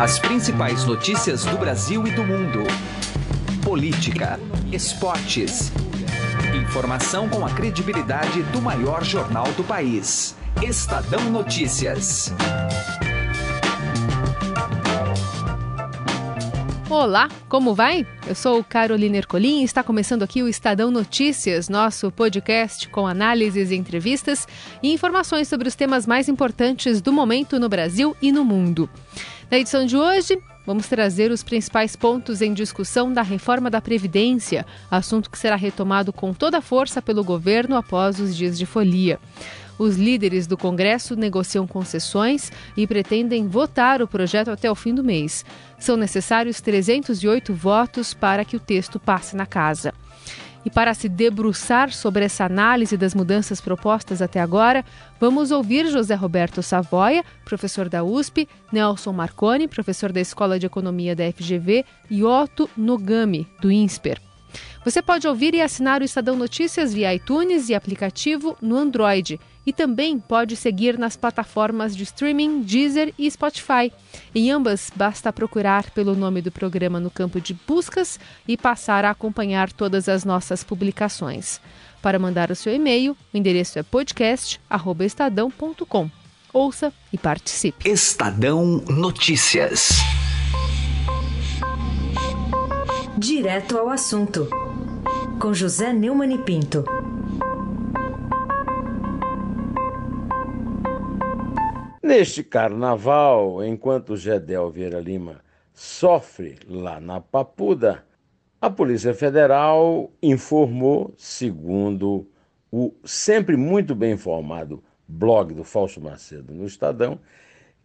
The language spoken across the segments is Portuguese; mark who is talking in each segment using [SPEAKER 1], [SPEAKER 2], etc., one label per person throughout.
[SPEAKER 1] As principais notícias do Brasil e do mundo. Política, esportes. Informação com a credibilidade do maior jornal do país. Estadão Notícias.
[SPEAKER 2] Olá, como vai? Eu sou Carolina Ercolim e está começando aqui o Estadão Notícias, nosso podcast com análises, entrevistas e informações sobre os temas mais importantes do momento no Brasil e no mundo. Na edição de hoje, vamos trazer os principais pontos em discussão da reforma da Previdência, assunto que será retomado com toda força pelo governo após os dias de folia. Os líderes do Congresso negociam concessões e pretendem votar o projeto até o fim do mês. São necessários 308 votos para que o texto passe na casa. E para se debruçar sobre essa análise das mudanças propostas até agora, vamos ouvir José Roberto Savoia, professor da USP, Nelson Marconi, professor da Escola de Economia da FGV, e Otto Nogami, do INSPER. Você pode ouvir e assinar o Estadão Notícias via iTunes e aplicativo no Android. E também pode seguir nas plataformas de streaming Deezer e Spotify. Em ambas, basta procurar pelo nome do programa no campo de buscas e passar a acompanhar todas as nossas publicações. Para mandar o seu e-mail, o endereço é podcast.estadão.com. Ouça e participe.
[SPEAKER 1] Estadão Notícias.
[SPEAKER 3] Direto ao assunto com José Neumann e Pinto.
[SPEAKER 4] Neste carnaval, enquanto Gedel Vieira Lima sofre lá na Papuda, a Polícia Federal informou, segundo o sempre muito bem informado blog do Fausto Macedo no Estadão,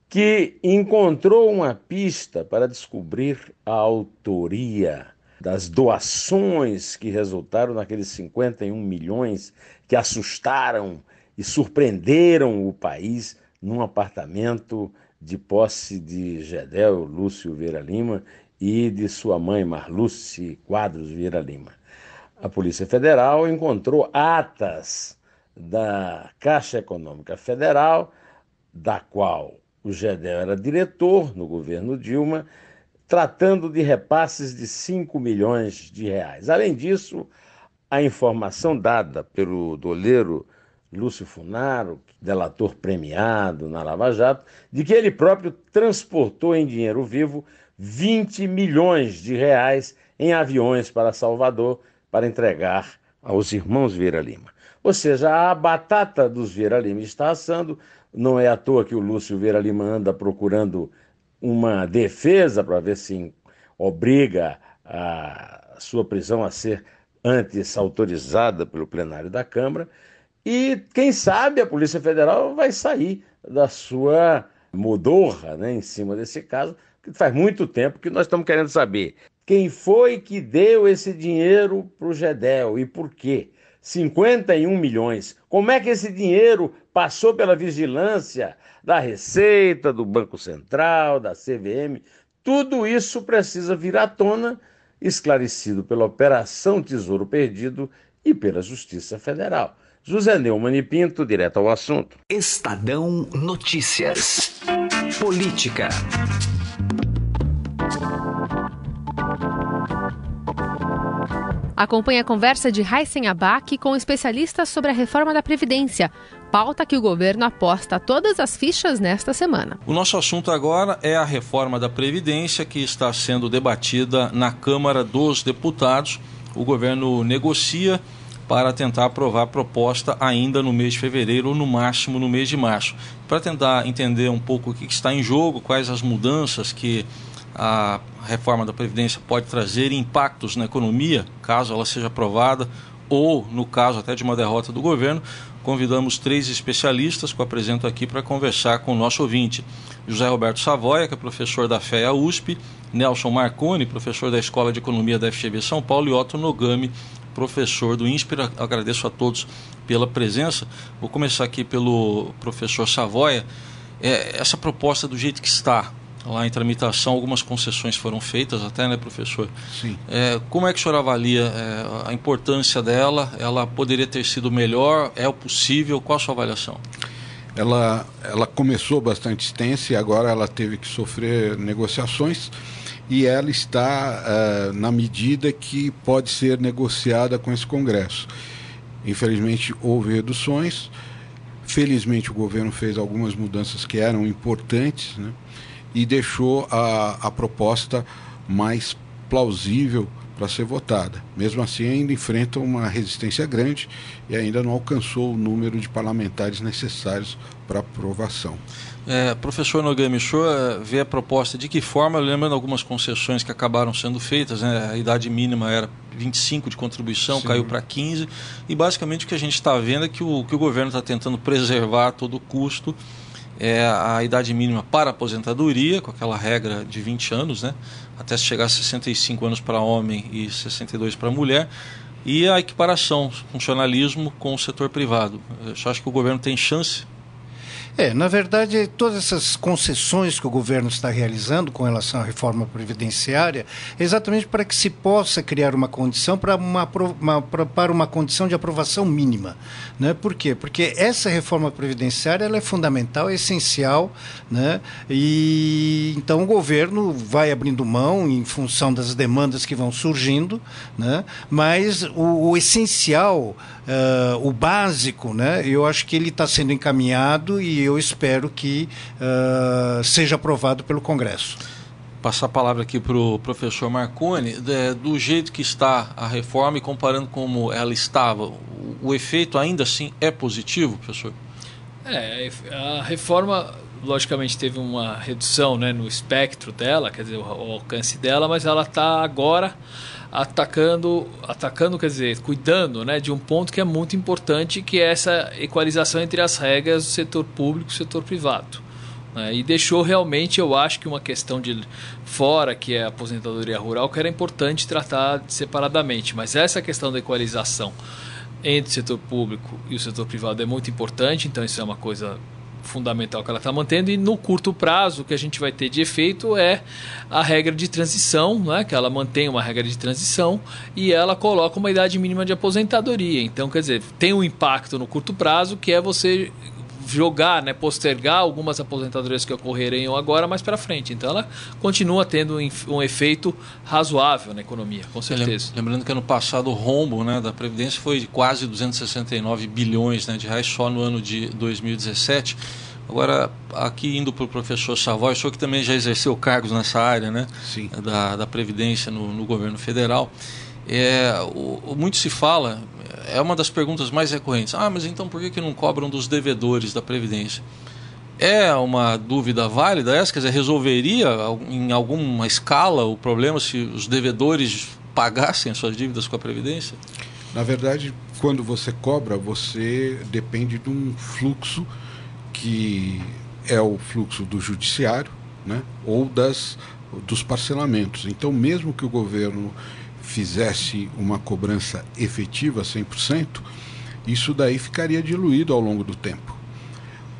[SPEAKER 4] que encontrou uma pista para descobrir a autoria das doações que resultaram naqueles 51 milhões que assustaram e surpreenderam o país num apartamento de posse de Gedel Lúcio Vieira Lima e de sua mãe Marluce Quadros Vieira Lima. A Polícia Federal encontrou atas da Caixa Econômica Federal, da qual o Gedel era diretor no governo Dilma tratando de repasses de 5 milhões de reais. Além disso, a informação dada pelo doleiro Lúcio Funaro, delator premiado na Lava Jato, de que ele próprio transportou em dinheiro vivo 20 milhões de reais em aviões para Salvador para entregar aos irmãos Vieira Lima. Ou seja, a batata dos Vieira Lima está assando, não é à toa que o Lúcio Vieira Lima anda procurando uma defesa para ver se obriga a sua prisão a ser antes autorizada pelo plenário da Câmara. E quem sabe a Polícia Federal vai sair da sua modorra né, em cima desse caso, que faz muito tempo que nós estamos querendo saber quem foi que deu esse dinheiro para o GEDEL e por quê. 51 milhões. Como é que esse dinheiro passou pela vigilância da Receita, do Banco Central, da CVM? Tudo isso precisa vir à tona, esclarecido pela Operação Tesouro Perdido e pela Justiça Federal. José Neumann e Pinto, direto ao assunto.
[SPEAKER 1] Estadão Notícias. Política.
[SPEAKER 2] Acompanhe a conversa de Heisen Abac com especialistas sobre a reforma da Previdência, pauta que o governo aposta todas as fichas nesta semana.
[SPEAKER 5] O nosso assunto agora é a reforma da Previdência que está sendo debatida na Câmara dos Deputados. O governo negocia para tentar aprovar a proposta ainda no mês de fevereiro ou no máximo no mês de março. Para tentar entender um pouco o que está em jogo, quais as mudanças que a reforma da Previdência pode trazer impactos na economia, caso ela seja aprovada, ou no caso até de uma derrota do governo, convidamos três especialistas que eu apresento aqui para conversar com o nosso ouvinte. José Roberto Savoia, que é professor da FEA USP, Nelson Marconi, professor da Escola de Economia da FGV São Paulo, e Otto Nogami, professor do INSPER. Agradeço a todos pela presença. Vou começar aqui pelo professor Savoia. É, essa proposta do jeito que está, lá em tramitação, algumas concessões foram feitas até, né, professor?
[SPEAKER 6] Sim.
[SPEAKER 5] É, como é que o senhor avalia é, a importância dela? Ela poderia ter sido melhor? É o possível? Qual a sua avaliação?
[SPEAKER 6] ela, ela começou bastante extensa e agora ela teve que sofrer negociações e ela está uh, na medida que pode ser negociada com esse Congresso. Infelizmente houve reduções, felizmente o governo fez algumas mudanças que eram importantes né, e deixou a, a proposta mais plausível para ser votada. Mesmo assim, ainda enfrenta uma resistência grande e ainda não alcançou o número de parlamentares necessários para aprovação.
[SPEAKER 5] É, professor Nogami, o senhor eh, vê a proposta de que forma, lembrando algumas concessões que acabaram sendo feitas, né? a idade mínima era 25 de contribuição, Sim. caiu para 15, e basicamente o que a gente está vendo é que o, que o governo está tentando preservar a todo custo é a idade mínima para aposentadoria, com aquela regra de 20 anos, né? até chegar a 65 anos para homem e 62 para mulher, e a equiparação, funcionalismo com o setor privado. Eu acho que o governo tem chance
[SPEAKER 7] é, na verdade, todas essas concessões que o governo está realizando com relação à reforma previdenciária é exatamente para que se possa criar uma condição para uma, uma, para uma condição de aprovação mínima. Né? Por quê? Porque essa reforma previdenciária ela é fundamental, é essencial, né? e então o governo vai abrindo mão em função das demandas que vão surgindo, né? mas o, o essencial, uh, o básico, né? eu acho que ele está sendo encaminhado e eu espero que uh, seja aprovado pelo Congresso.
[SPEAKER 5] Passar a palavra aqui para o professor Marconi. É, do jeito que está a reforma e comparando como ela estava, o, o efeito ainda assim é positivo, professor?
[SPEAKER 8] É, a reforma logicamente teve uma redução né, no espectro dela, quer dizer, o, alcance dela, mas ela está agora atacando, atacando, quer dizer, cuidando né, de um ponto que é muito importante, que é essa equalização entre as regras do setor público e do setor privado. Né, e deixou realmente, eu acho que uma questão de fora, que é a aposentadoria rural, que era importante tratar separadamente. Mas essa questão da equalização entre o setor público e o setor privado é muito importante, então isso é uma coisa fundamental que ela está mantendo e no curto prazo o que a gente vai ter de efeito é a regra de transição, né, que ela mantém uma regra de transição e ela coloca uma idade mínima de aposentadoria. Então, quer dizer, tem um impacto no curto prazo que é você jogar, né, postergar algumas aposentadorias que ocorreriam agora mais para frente. Então ela continua tendo um efeito razoável na economia, com certeza.
[SPEAKER 5] Lembrando que ano passado o rombo né, da Previdência foi de quase 269 bilhões né, de reais só no ano de 2017. Agora, aqui indo para o professor Savoy, o senhor que também já exerceu cargos nessa área né, Sim. Da, da Previdência no, no governo federal. É, o, muito se fala, é uma das perguntas mais recorrentes. Ah, mas então por que, que não cobram dos devedores da Previdência? É uma dúvida válida essa? Quer dizer, resolveria em alguma escala o problema se os devedores pagassem as suas dívidas com a Previdência?
[SPEAKER 6] Na verdade, quando você cobra, você depende de um fluxo que é o fluxo do judiciário né, ou das, dos parcelamentos. Então, mesmo que o governo fizesse uma cobrança efetiva 100%, isso daí ficaria diluído ao longo do tempo.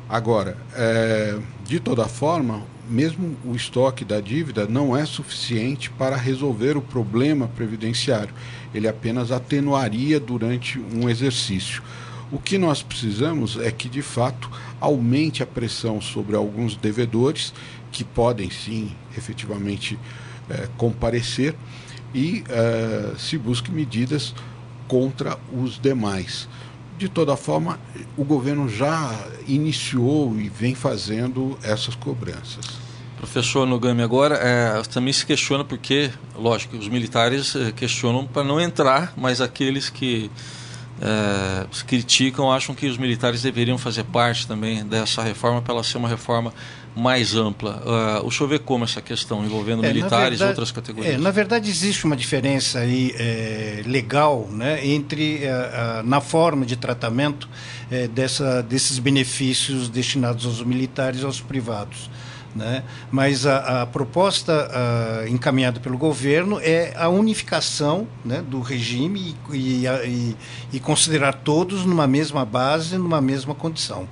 [SPEAKER 6] Agora, é, de toda forma, mesmo o estoque da dívida não é suficiente para resolver o problema previdenciário. Ele apenas atenuaria durante um exercício. O que nós precisamos é que, de fato, aumente a pressão sobre alguns devedores, que podem sim efetivamente é, comparecer, e uh, se busque medidas contra os demais. De toda forma, o governo já iniciou e vem fazendo essas cobranças.
[SPEAKER 5] Professor Nogami, agora é, também se questiona porque, lógico, os militares é, questionam para não entrar, mas aqueles que é, criticam acham que os militares deveriam fazer parte também dessa reforma para ela ser uma reforma mais ampla. Uh, o senhor vê como essa questão envolvendo é, militares e outras categorias?
[SPEAKER 7] É, na verdade, existe uma diferença aí, é, legal né, entre é, na forma de tratamento é, dessa, desses benefícios destinados aos militares e aos privados. Né? Mas a, a proposta a, encaminhada pelo governo é a unificação né, do regime e, e, e, e considerar todos numa mesma base, numa mesma condição.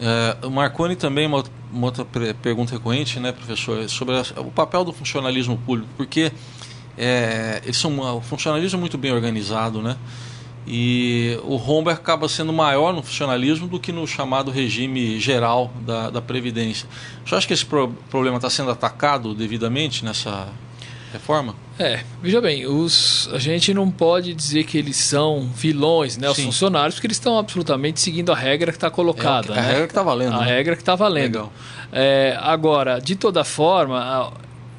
[SPEAKER 5] É, o Marconi também, uma, outra pergunta recorrente, né, professor, sobre a, o papel do funcionalismo público, porque é, eles são o funcionalismo é muito bem organizado, né? e o rombo acaba sendo maior no funcionalismo do que no chamado regime geral da, da Previdência. Você acha que esse pro, problema está sendo atacado devidamente nessa reforma?
[SPEAKER 8] É, veja bem, os, a gente não pode dizer que eles são vilões, né, os Sim. funcionários, porque eles estão absolutamente seguindo a regra que está colocada.
[SPEAKER 5] É, a
[SPEAKER 8] né?
[SPEAKER 5] regra que está valendo.
[SPEAKER 8] A
[SPEAKER 5] né?
[SPEAKER 8] regra que está valendo. É, agora, de toda forma,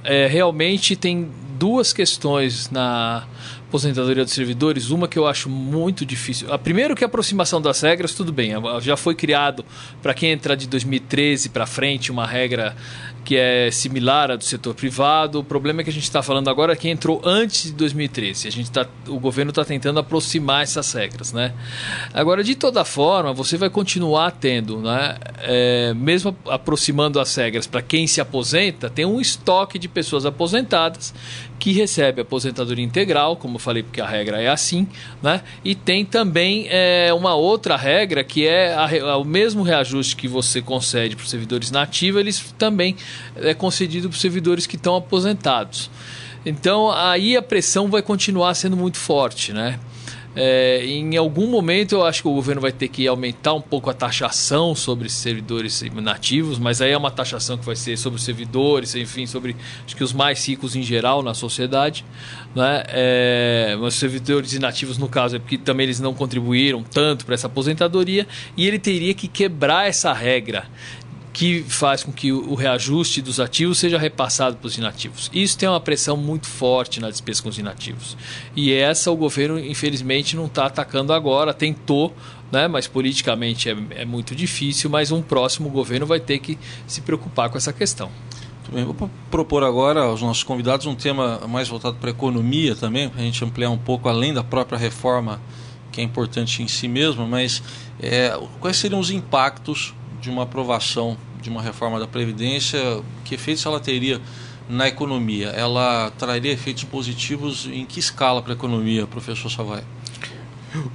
[SPEAKER 8] é, realmente tem duas questões na aposentadoria dos servidores, uma que eu acho muito difícil. A primeiro que a aproximação das regras, tudo bem, já foi criado para quem entrar de 2013 para frente uma regra que é similar à do setor privado. O problema é que a gente está falando agora é quem entrou antes de 2013. A gente tá, o governo está tentando aproximar essas regras, né? Agora, de toda forma, você vai continuar tendo, né? É, mesmo aproximando as regras para quem se aposenta, tem um estoque de pessoas aposentadas que recebe aposentadoria integral, como eu falei, porque a regra é assim, né? E tem também é, uma outra regra que é a, a, o mesmo reajuste que você concede para os servidores nativos, eles também é concedido para os servidores que estão aposentados. Então aí a pressão vai continuar sendo muito forte, né? É, em algum momento eu acho que o governo vai ter que aumentar um pouco a taxação sobre servidores nativos, mas aí é uma taxação que vai ser sobre os servidores, enfim, sobre acho que os mais ricos em geral na sociedade. Né? É, os servidores inativos, no caso, é porque também eles não contribuíram tanto para essa aposentadoria e ele teria que quebrar essa regra que faz com que o reajuste dos ativos seja repassado para os inativos. Isso tem uma pressão muito forte na despesa com os inativos. E essa o governo, infelizmente, não está atacando agora, tentou, né, mas politicamente é, é, muito difícil, mas um próximo governo vai ter que se preocupar com essa questão.
[SPEAKER 5] Bem, vou propor agora aos nossos convidados um tema mais voltado para a economia também, para a gente ampliar um pouco além da própria reforma, que é importante em si mesma, mas é, quais seriam os impactos de uma aprovação de uma reforma da Previdência, que efeitos ela teria na economia? Ela traria efeitos positivos em que escala para a economia, professor Savai?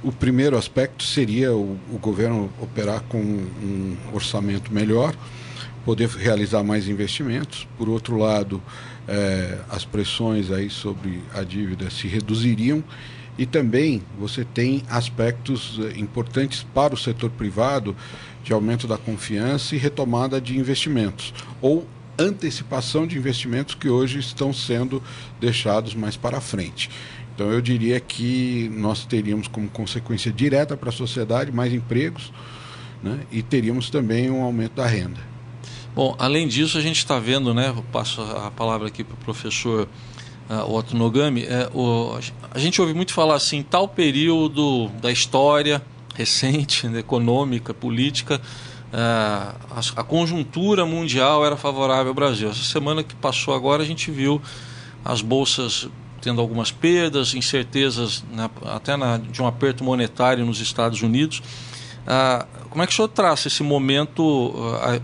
[SPEAKER 6] O primeiro aspecto seria o, o governo operar com um orçamento melhor, poder realizar mais investimentos. Por outro lado, eh, as pressões aí sobre a dívida se reduziriam e também você tem aspectos eh, importantes para o setor privado de aumento da confiança e retomada de investimentos, ou antecipação de investimentos que hoje estão sendo deixados mais para frente. Então eu diria que nós teríamos como consequência direta para a sociedade mais empregos né, e teríamos também um aumento da renda.
[SPEAKER 5] Bom, além disso, a gente está vendo, né? Eu passo a palavra aqui para o professor uh, Otto Nogami. É, o, a gente ouve muito falar assim, tal período da história recente, né, econômica, política, é, a, a, conjuntura mundial era favorável ao Brasil. Essa semana que passou agora, a gente viu as bolsas tendo algumas perdas, incertezas né, até na, de um aperto monetário nos Estados Unidos. Ah, como é que o senhor traça esse momento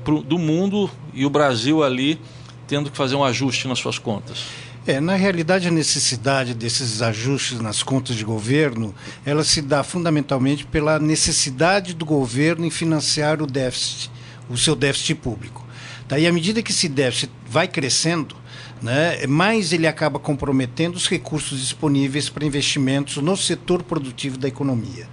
[SPEAKER 5] pro, do mundo e o Brasil ali tendo que fazer um ajuste nas suas contas?
[SPEAKER 7] É, na realidade, a necessidade desses ajustes nas contas de governo, ela se dá fundamentalmente pela necessidade do governo em financiar o déficit, o seu déficit público. Daí, à medida que esse déficit vai crescendo, né, mais ele acaba comprometendo os recursos disponíveis para investimentos no setor produtivo da economia.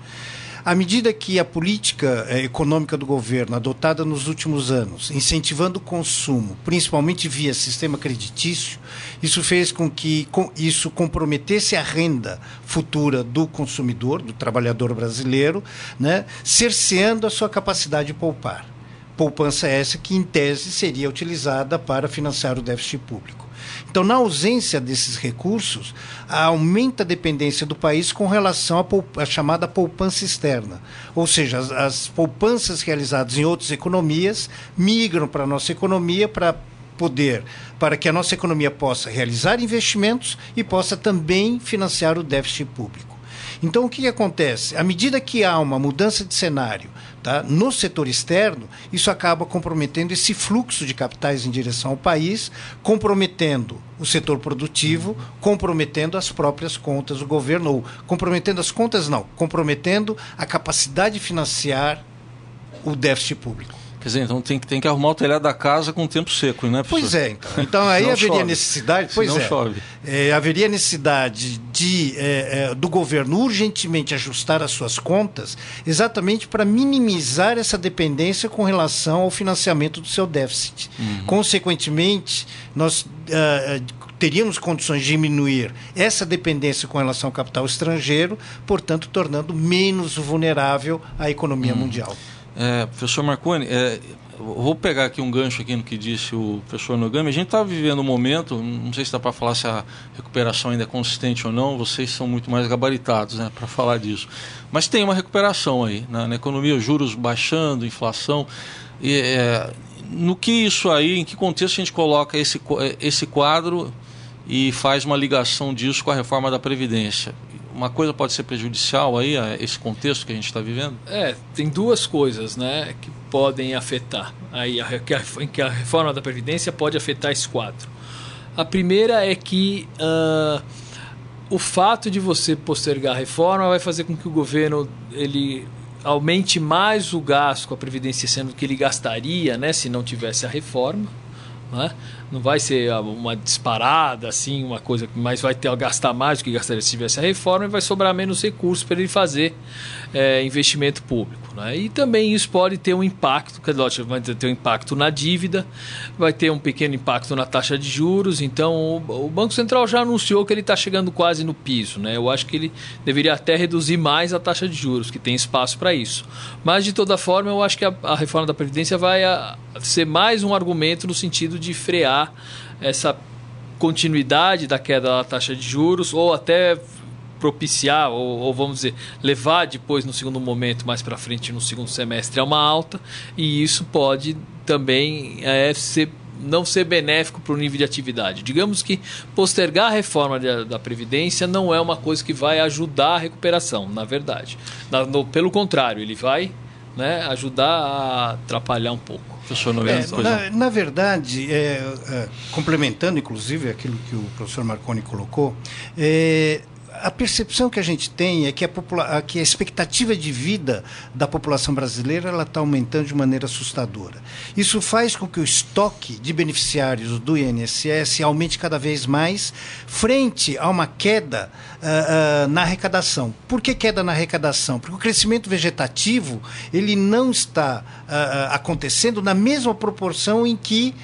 [SPEAKER 7] À medida que a política eh, econômica do governo, adotada nos últimos anos, incentivando o consumo, principalmente via sistema creditício, isso fez com que isso comprometesse a renda futura do consumidor, do trabalhador brasileiro, né, cerceando a sua capacidade de poupar. Poupança essa que, em tese, seria utilizada para financiar o déficit público. Então, na ausência desses recursos, aumenta a dependência do país com relação à, chamada poupança externa. Ou seja, as, as poupanças realizadas em outras economias migram para a nossa economia para poder, para que a nossa economia possa realizar investimentos e possa também financiar o déficit público. Então, o que, que acontece? À medida que há uma mudança de cenário tá, no setor externo, isso acaba comprometendo esse fluxo de capitais em direção ao país, comprometendo o setor produtivo, comprometendo as próprias contas do governo, ou comprometendo as contas, não, comprometendo a capacidade de financiar o déficit público.
[SPEAKER 5] Quer dizer, então tem, tem que arrumar o telhado da casa com o tempo seco, né,
[SPEAKER 7] professor? Pois é, então. Então aí haveria chove. necessidade. Pois é,
[SPEAKER 5] chove.
[SPEAKER 7] É, haveria necessidade de, é, é, do governo urgentemente ajustar as suas contas, exatamente para minimizar essa dependência com relação ao financiamento do seu déficit. Uhum. Consequentemente, nós. Uh, teríamos condições de diminuir essa dependência com relação ao capital estrangeiro, portanto, tornando menos vulnerável a economia hum. mundial.
[SPEAKER 5] É, professor Marconi, é, vou pegar aqui um gancho aqui no que disse o professor Nogami. A gente está vivendo um momento, não sei se dá para falar se a recuperação ainda é consistente ou não, vocês são muito mais gabaritados né, para falar disso. Mas tem uma recuperação aí, na, na economia, juros baixando, inflação. E, é, no que isso aí, em que contexto a gente coloca esse, esse quadro e faz uma ligação disso com a reforma da Previdência. Uma coisa pode ser prejudicial aí a esse contexto que a gente está vivendo?
[SPEAKER 8] É, tem duas coisas né, que podem afetar, aí, a, que, a, reforma da Previdência pode afetar esse quadro. A primeira é que uh, o fato de você postergar a reforma vai fazer com que o governo ele aumente mais o gasto com a Previdência, sendo que ele gastaria né, se não tivesse a reforma. Né? Não vai ser uma disparada, assim, uma coisa, mas vai ter gastar mais do que gastaria se tivesse a reforma e vai sobrar menos recursos para ele fazer é, investimento público. Né? E também isso pode ter um impacto, que lógico, vai ter um impacto na dívida, vai ter um pequeno impacto na taxa de juros. Então, o, o Banco Central já anunciou que ele está chegando quase no piso. Né? Eu acho que ele deveria até reduzir mais a taxa de juros, que tem espaço para isso. Mas, de toda forma, eu acho que a, a reforma da Previdência vai a, ser mais um argumento no sentido de frear essa continuidade da queda da taxa de juros ou até propiciar ou, ou, vamos dizer levar depois no segundo momento mais para frente no segundo semestre a uma alta e isso pode também é, ser não ser benéfico para o nível de atividade. Digamos que postergar a reforma de, da Previdência não é uma coisa que vai ajudar a recuperação, na verdade. Na, no, pelo contrário, ele vai né, ajudar a atrapalhar um pouco.
[SPEAKER 7] Professor é, na, na, verdade, é, é, complementando inclusive aquilo que o professor Marconi colocou, é, a percepção que a gente tem é que a, que a expectativa de vida da população brasileira está aumentando de maneira assustadora. Isso faz com que o estoque de beneficiários do INSS aumente cada vez mais, frente a uma queda uh, uh, na arrecadação. Por que queda na arrecadação? Porque o crescimento vegetativo ele não está uh, acontecendo na mesma proporção em que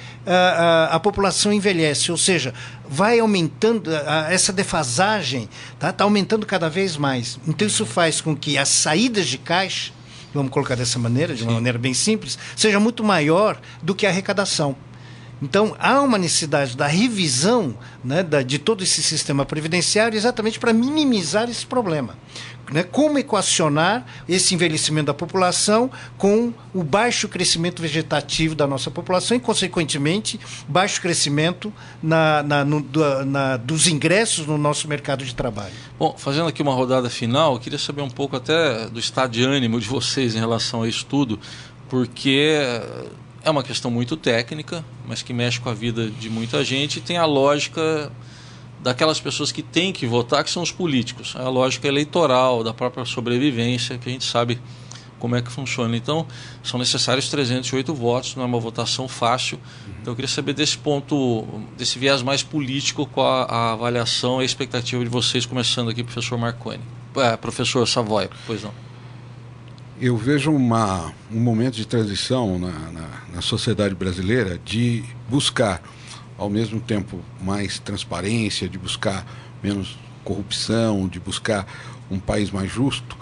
[SPEAKER 7] a população envelhece, ou seja, vai aumentando, essa defasagem está tá aumentando cada vez mais. Então isso faz com que as saídas de caixa, vamos colocar dessa maneira, de uma Sim. maneira bem simples, seja muito maior do que a arrecadação. Então, há uma necessidade da revisão né, da, de todo esse sistema previdenciário exatamente para minimizar esse problema né, como equacionar esse envelhecimento da população com o baixo crescimento vegetativo da nossa população e, consequentemente, baixo crescimento na, na, no, na, dos ingressos no nosso mercado de trabalho.
[SPEAKER 5] Bom, fazendo aqui uma rodada final, eu queria saber um pouco até do estado de ânimo de vocês em relação a isso tudo, porque é uma questão muito técnica, mas que mexe com a vida de muita gente e tem a lógica daquelas pessoas que têm que votar, que são os políticos. É a lógica eleitoral, da própria sobrevivência, que a gente sabe como é que funciona. Então, são necessários 308 votos, não é uma votação fácil. Então, eu queria saber desse ponto, desse viés mais político, qual a, avaliação e a expectativa de vocês, começando aqui, professor Marconi. É, professor Savoy, pois não.
[SPEAKER 6] Eu vejo uma, um momento de transição na, na, na sociedade brasileira de buscar ao mesmo tempo mais transparência, de buscar menos corrupção, de buscar um país mais justo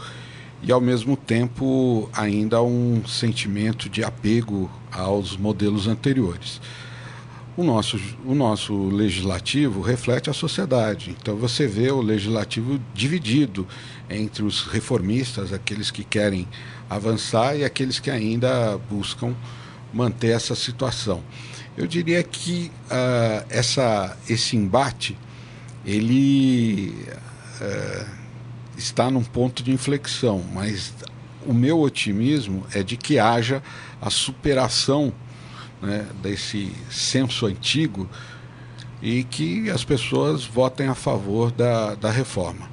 [SPEAKER 6] e ao mesmo tempo ainda um sentimento de apego aos modelos anteriores. O nosso, o nosso legislativo reflete a sociedade. Então você vê o legislativo dividido entre os reformistas, aqueles que querem avançar, e aqueles que ainda buscam manter essa situação. Eu diria que uh, essa, esse embate ele uh, está num ponto de inflexão, mas o meu otimismo é de que haja a superação né, desse senso antigo e que as pessoas votem a favor da, da reforma.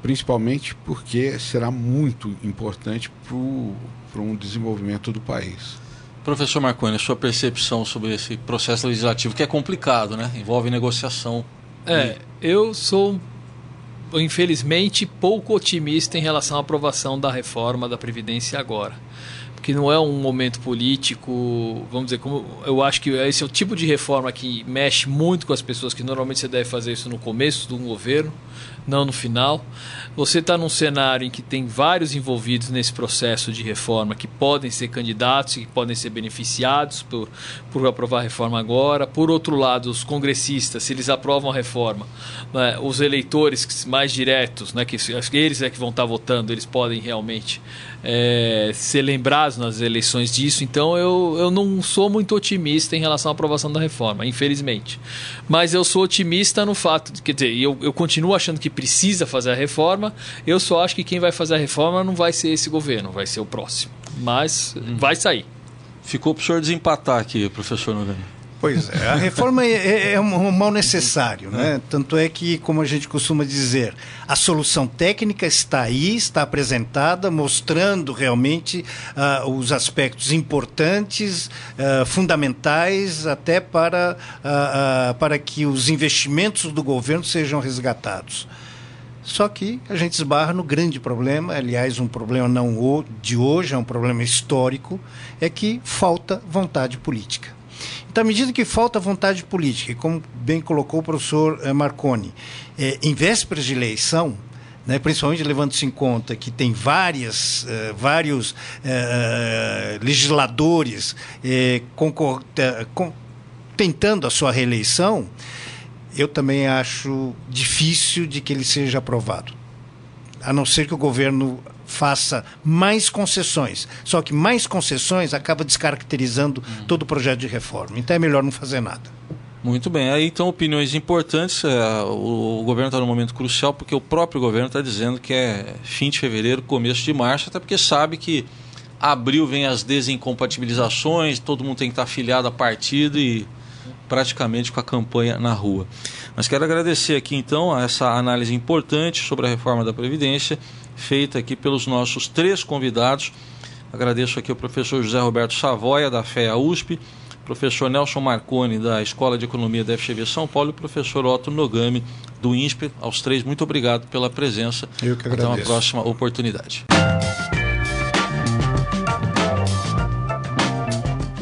[SPEAKER 6] Principalmente porque será muito importante para um desenvolvimento do país.
[SPEAKER 5] Professor Marconi, sua percepção sobre esse processo legislativo, que é complicado, né? Envolve negociação.
[SPEAKER 8] É, eu sou, infelizmente, pouco otimista em relação à aprovação da reforma da Previdência agora que não é um momento político, vamos dizer, como eu acho que esse é o tipo de reforma que mexe muito com as pessoas, que normalmente você deve fazer isso no começo de um governo, não no final. Você está num cenário em que tem vários envolvidos nesse processo de reforma que podem ser candidatos, que podem ser beneficiados por, por aprovar a reforma agora. Por outro lado, os congressistas, se eles aprovam a reforma, né, os eleitores mais diretos, né, que eles é que vão estar tá votando, eles podem realmente é, ser lembrados nas eleições disso. Então eu, eu não sou muito otimista em relação à aprovação da reforma, infelizmente. Mas eu sou otimista no fato de, quer dizer, eu, eu continuo achando que precisa fazer a reforma. Eu só acho que quem vai fazer a reforma não vai ser esse governo, vai ser o próximo. Mas hum. vai sair.
[SPEAKER 5] Ficou para o senhor desempatar aqui, professor Nogani.
[SPEAKER 7] Pois é, a reforma é, é, é um mal necessário, né? Tanto é que, como a gente costuma dizer, a solução técnica está aí, está apresentada, mostrando realmente uh, os aspectos importantes, uh, fundamentais, até para, uh, para que os investimentos do governo sejam resgatados. Só que a gente esbarra no grande problema, aliás, um problema não de hoje, é um problema histórico, é que falta vontade política. Então, à medida que falta vontade política, e como bem colocou o professor eh, Marconi, é, em vésperas de eleição, né, principalmente levando-se em conta que tem várias, uh, vários legisladores tentando a sua reeleição, eu também acho difícil de que ele seja aprovado. A não ser que o governo faça mais concessões. Só que mais concessões acaba descaracterizando uhum. todo o projeto de reforma. Então é melhor não fazer nada.
[SPEAKER 5] Muito bem. Aí então opiniões importantes. É, o, o, governo está num momento crucial porque o próprio governo está dizendo que é fim de fevereiro, começo de março, até porque sabe que abril vem as desincompatibilizações, todo mundo tem que estar tá afiliado a partido e praticamente com a campanha na rua. Mas quero agradecer aqui então a essa análise importante sobre a reforma da Previdência feita aqui pelos nossos três convidados. Agradeço aqui o professor José Roberto Savoia, da FEA USP, professor Nelson Marconi, da Escola de Economia da FGV São Paulo, e o professor Otto Nogami, do INSPE. Aos três, muito obrigado pela presença.
[SPEAKER 7] Eu que agradeço.
[SPEAKER 5] Até uma próxima oportunidade.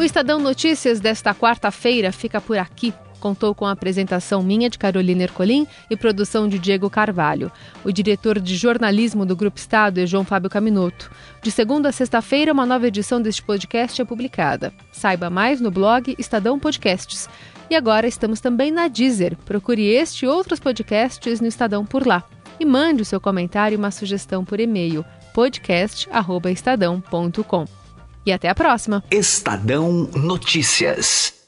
[SPEAKER 2] O Estadão Notícias desta quarta-feira fica por aqui contou com a apresentação minha de Carolina Ercolim e produção de Diego Carvalho. O diretor de jornalismo do Grupo Estado é João Fábio Caminoto. De segunda a sexta-feira, uma nova edição deste podcast é publicada. Saiba mais no blog Estadão Podcasts. E agora estamos também na Deezer. Procure este e outros podcasts no Estadão por lá. E mande o seu comentário e uma sugestão por e-mail podcast@estadão.com. E até a próxima.
[SPEAKER 1] Estadão Notícias.